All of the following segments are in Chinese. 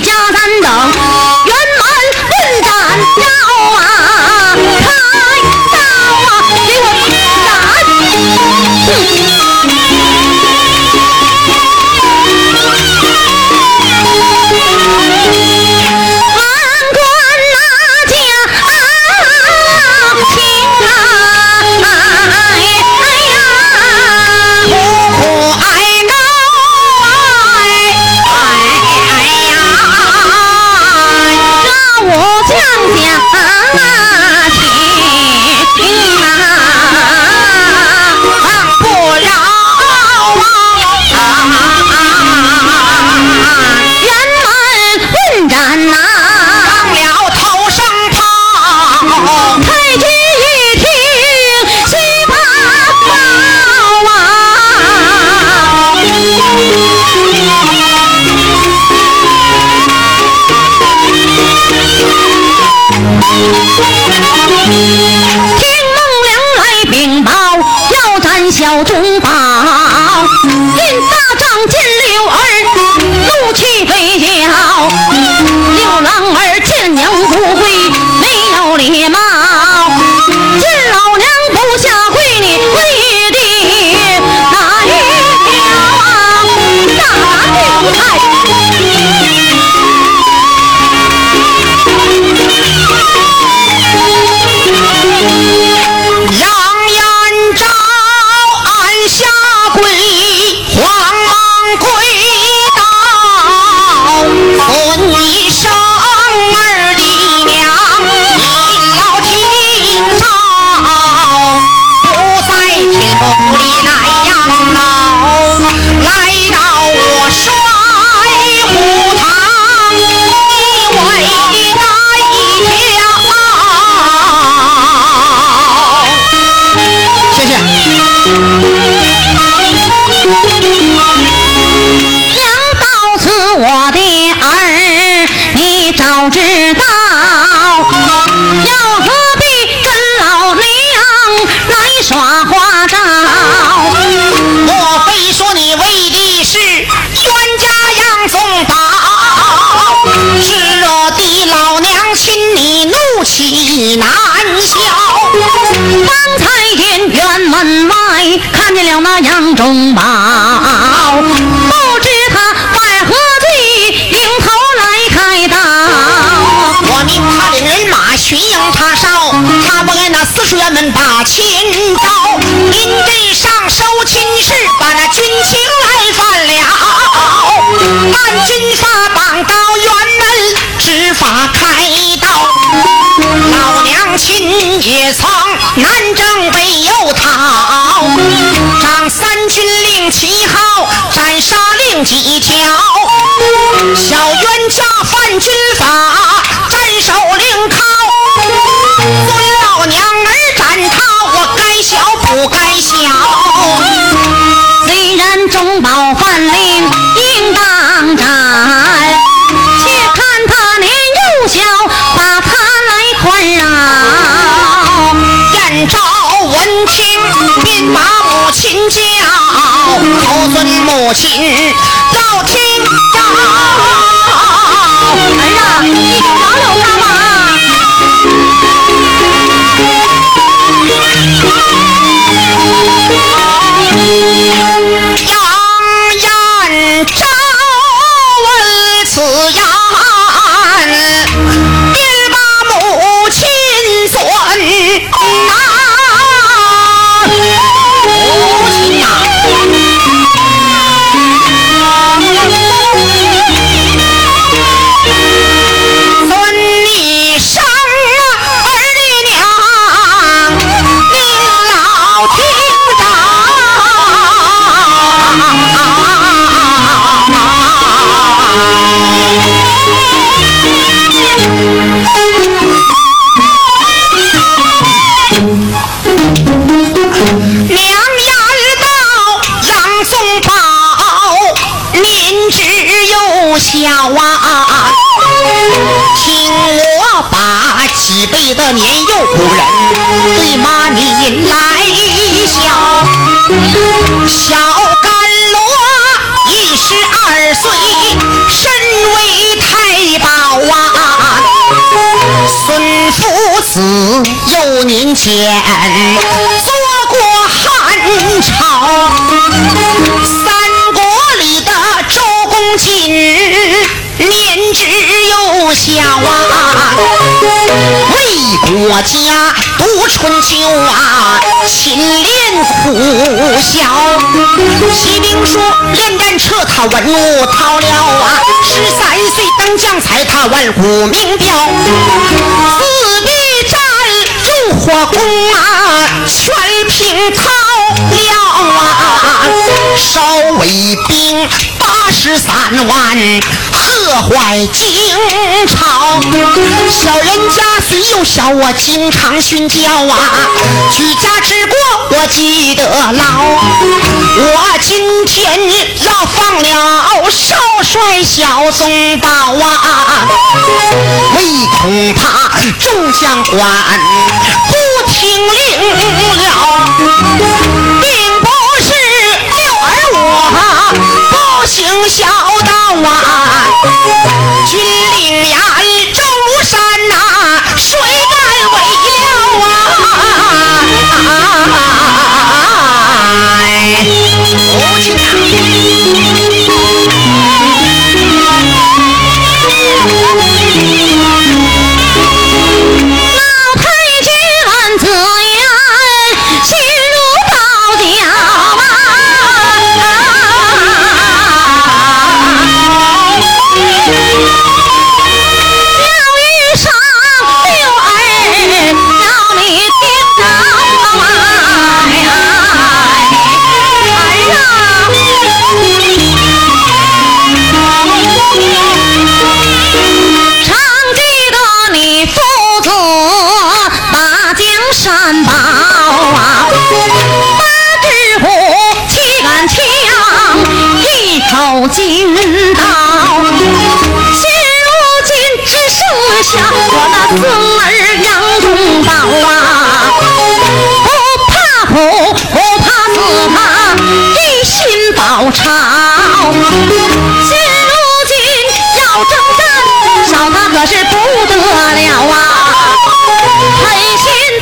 中他领人马巡营查哨，他不按那四书院门把千刀。临阵上收亲事，把那军情来犯了。按军法绑到辕门，执法开刀。老娘亲也曾南征北又讨。三军令旗号，斩杀令几条。小冤家犯军法，中宝范令应当斩，且看他年幼小，把他来宽饶。燕昭闻听，便把母亲叫。口尊母亲要听招，儿啊，的年幼仆人对妈你来笑。小甘罗一十二岁，身为太保啊。孙夫子幼年浅家读春秋啊，勤练苦学。骑兵书连战车，他文武韬了啊，十三岁当将才，他万古名标。四壁战入火攻啊，全凭韬了啊，少卫兵八十三万，贺坏金朝。小人家虽幼小，我经常训教啊，举家之过我记得牢。我今天要放了少帅小宗保啊，唯恐怕众将官不听令了，战，少他可是不得了啊！狠心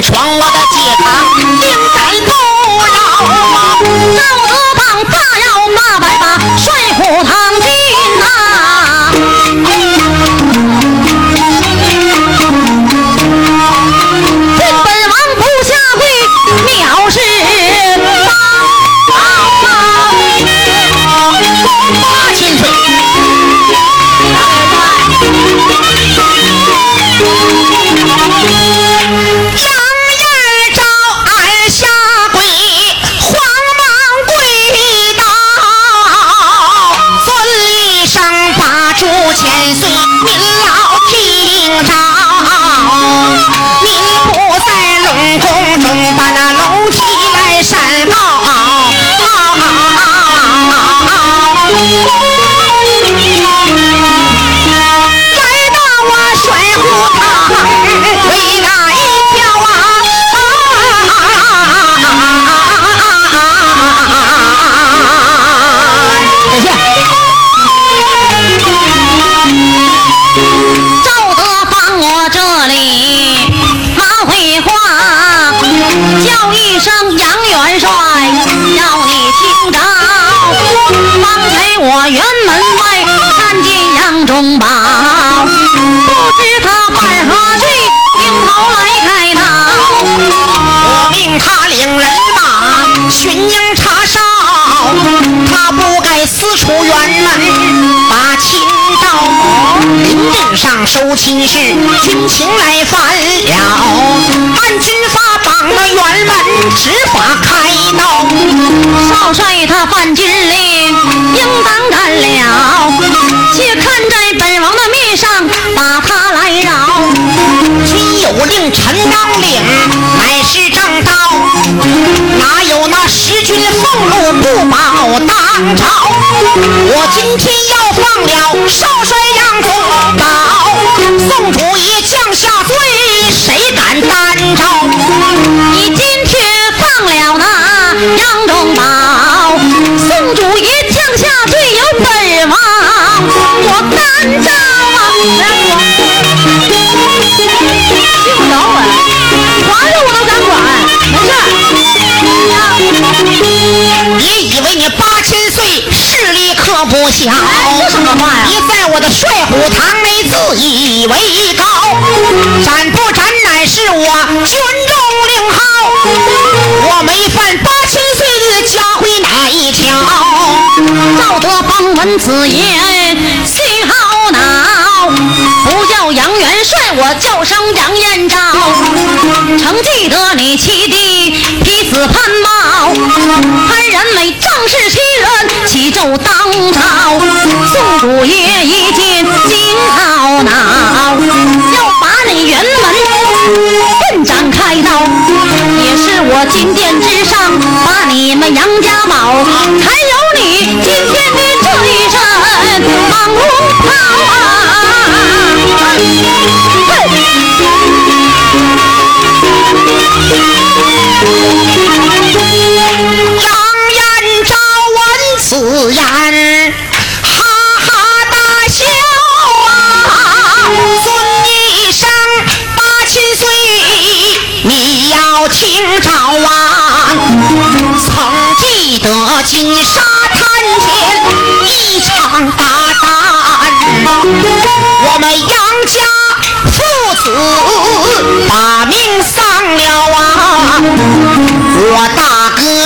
将 Oh! 出辕门把亲到。临阵上收亲事，军情来犯了，按军法绑了辕门，执法开刀。少帅他犯军令，应当干了。且看在本王的面上，把他来饶。军有令，臣当领，当朝？我今天要放了少帅杨宗保，宋主爷降下罪，谁敢担招？你今天放了那杨宗保，宋主爷降下罪不小，你在我的帅虎堂内自以为高，斩不斩乃是我军中令号，我没犯八千岁的家规哪一条？道德邦闻此言，我叫声杨延昭。曾记得你七弟劈死潘茂，潘仁美仗势欺人，起奏当朝。宋祖爷一见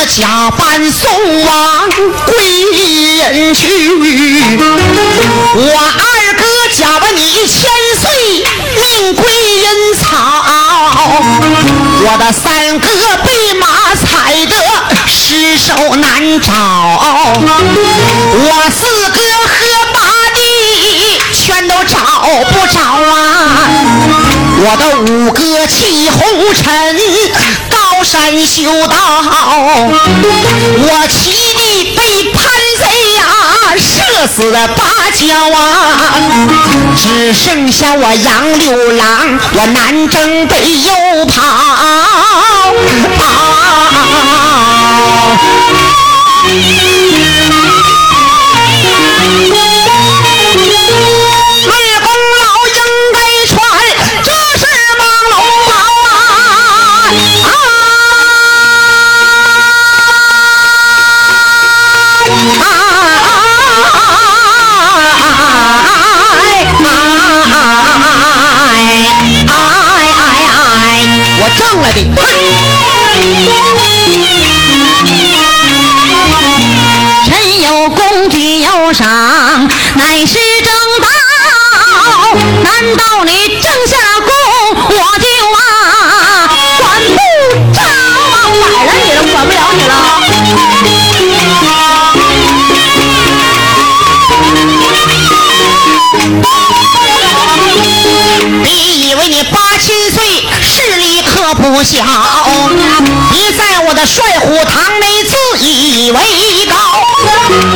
假扮宋王归人去，我二哥假扮你千岁命归人草，我的三哥被马踩得尸首难找，我四哥和八弟全都找不着啊。我的五哥弃红尘，山修道；我七弟被叛贼呀射死了八角啊，只剩下我杨六郎，我南征北又跑。啊嘿。小，你在我的帅虎堂内自以为高。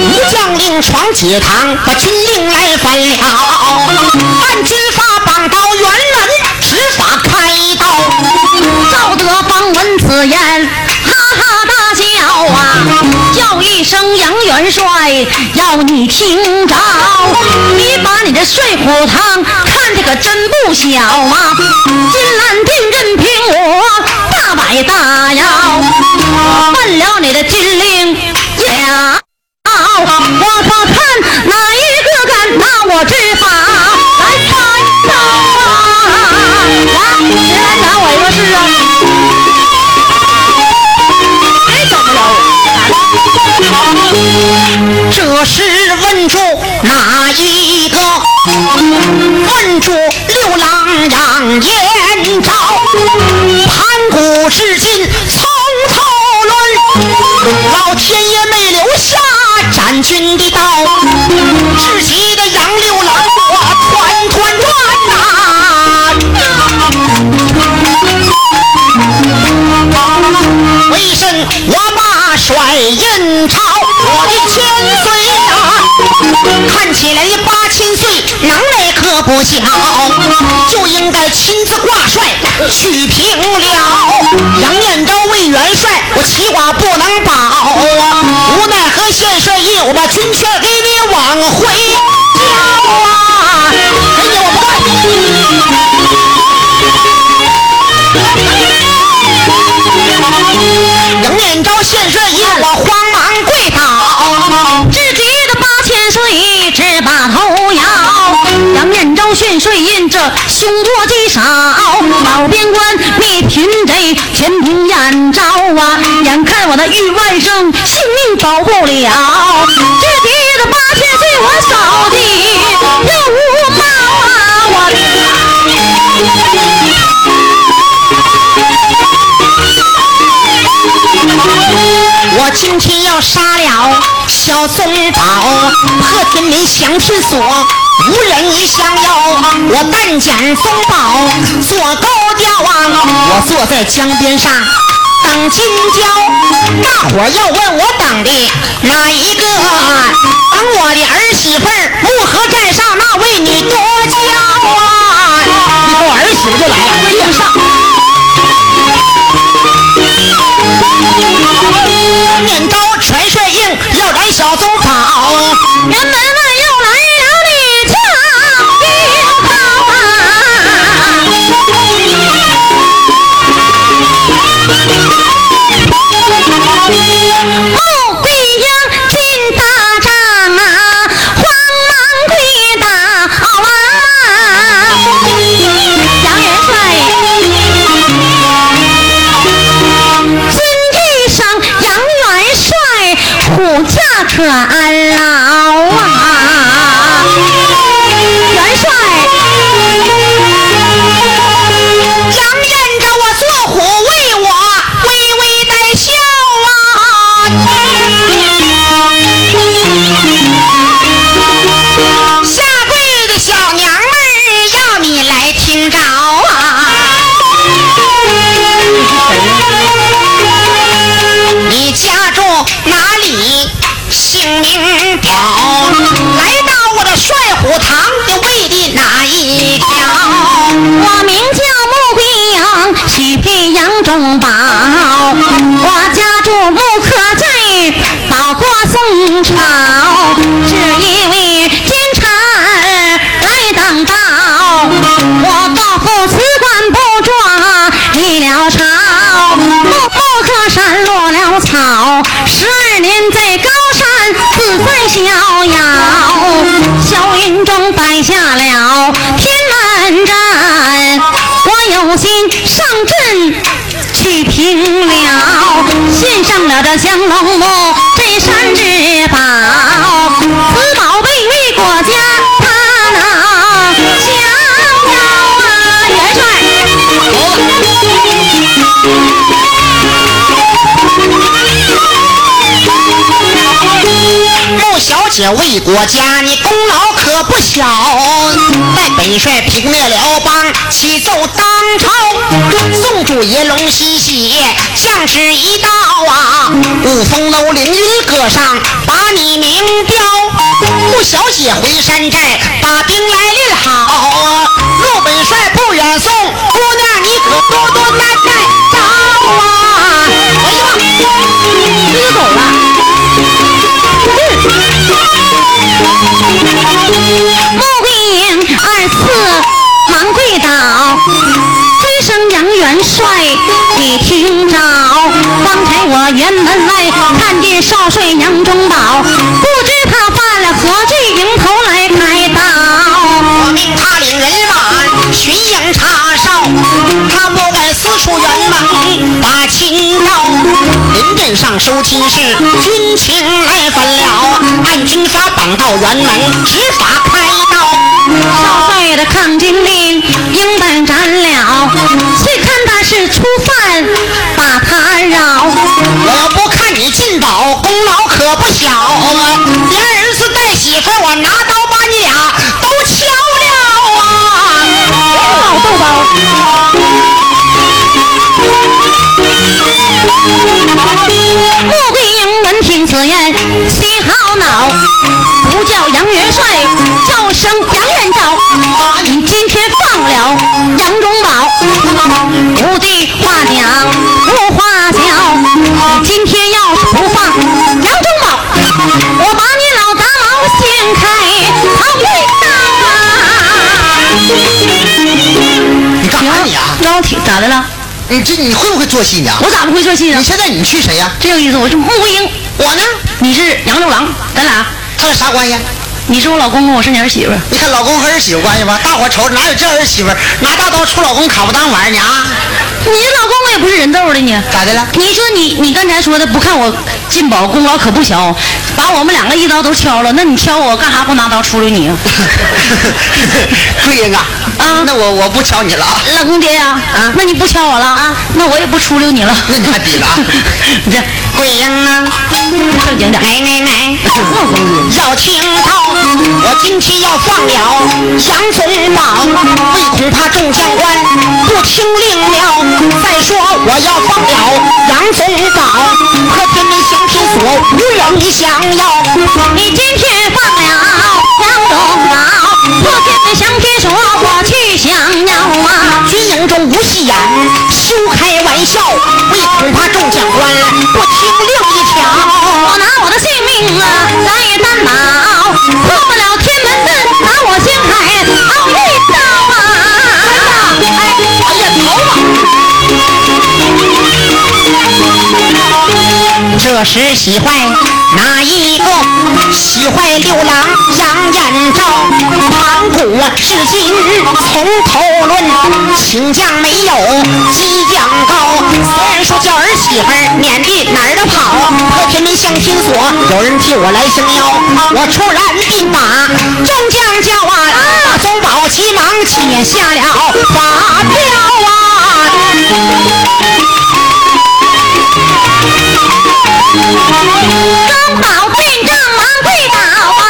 一将令闯解堂，把军令来反了，按军法绑到辕门，执法开刀。赵德邦闻此言，哈哈大笑啊，叫一声杨元帅，要你听着，你把你的帅虎堂看的可真不小啊！你大妖，犯了你的军令了。我说看哪一个敢拿我执法？来猜猜吧，来，谁来拿我一个试试？谁怎么着？这是问住哪一个？问住六郎杨延昭。至今从头论，老天爷没留下斩君的刀，至极的杨六郎我团团转呐、为甚我把甩印钞？我的千岁呀、看起来八千岁，能耐可不小，就应该亲自挂帅去平辽。杨延昭为元帅，我齐寡不能保，无奈何县帅印，我把军权给你往回交啊！哎呀，我不干！杨延昭县帅一，我慌训税印，这凶多吉少。老边关灭贫贼，全凭燕昭啊！眼看我的玉万生性命保不了，至极的八千岁，我扫地又无毛啊！我今天要杀了小宗宝，破天门降天锁，无人相邀。我但见宗宝做高调啊，我坐在江边上等金交。大伙儿要问我等的哪一个？等我的儿媳妇儿木河寨上那位女多娇啊！你看我儿媳妇就来了，对上。面招全帅硬，要来小宗跑。天门阵，我有心上阵去平辽，献上了这降龙木这山之宝，此宝贝为国家他能逍遥啊！元帅。穆小姐为国家，你功劳可不小。待本帅平灭辽邦，启奏当朝，宋主爷龙喜喜，将士一道啊，五峰楼凌云阁上把你名标。穆小姐回山寨，把兵来少帅杨忠宝，不知他犯了何罪，迎头来开刀。我命他领人马巡营查哨，他不敢四处辕门把亲到。临阵上收亲事，军情来分了，按军法绑到辕门，执法开刀。少帅的抗金令应本斩了，且看他是。咋的了？你这你会不会做戏呢？我咋不会做戏呢你？现在你去谁呀、真有意思，我是穆桂英，我呢？你是杨六郎，咱俩，他俩啥关系？你是我老公公，我是你儿媳妇。你看老公和儿媳妇关系吧？大伙瞅着哪有这儿媳妇儿拿大刀出老公卡不当玩儿呢啊？你这老公公也不是人揍的你。咋的了？你说你你刚才说的不看我进宝功劳可不小，把我们两个一刀都敲了，那你敲我干啥不拿刀出溜你啊？桂英啊，啊那我我不敲你了啊。老公爹呀、啊那你不敲我了啊？那我也不出溜你了。那你还比了啊你 这桂英啊，正经点。来来来，要听到我今天要放了杨宗保，为恐怕众将官不听令了。再说我要放了杨宗保，和天门降天锁无人想要。你今天这时喜坏哪一个？喜坏六郎杨延昭，盘古是今日从头论，请将没有，激将高。虽然说叫儿媳妇，免得哪儿都跑。和偏民相听说，有人替我来撑腰。我突然兵马，众将叫啊，大宋宝急忙且下了法票啊。高宝殿，张王对老王，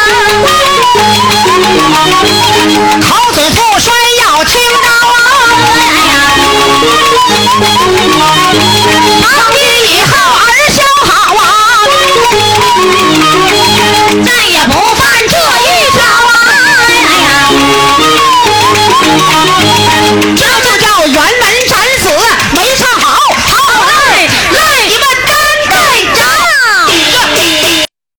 侯不衰要青刀。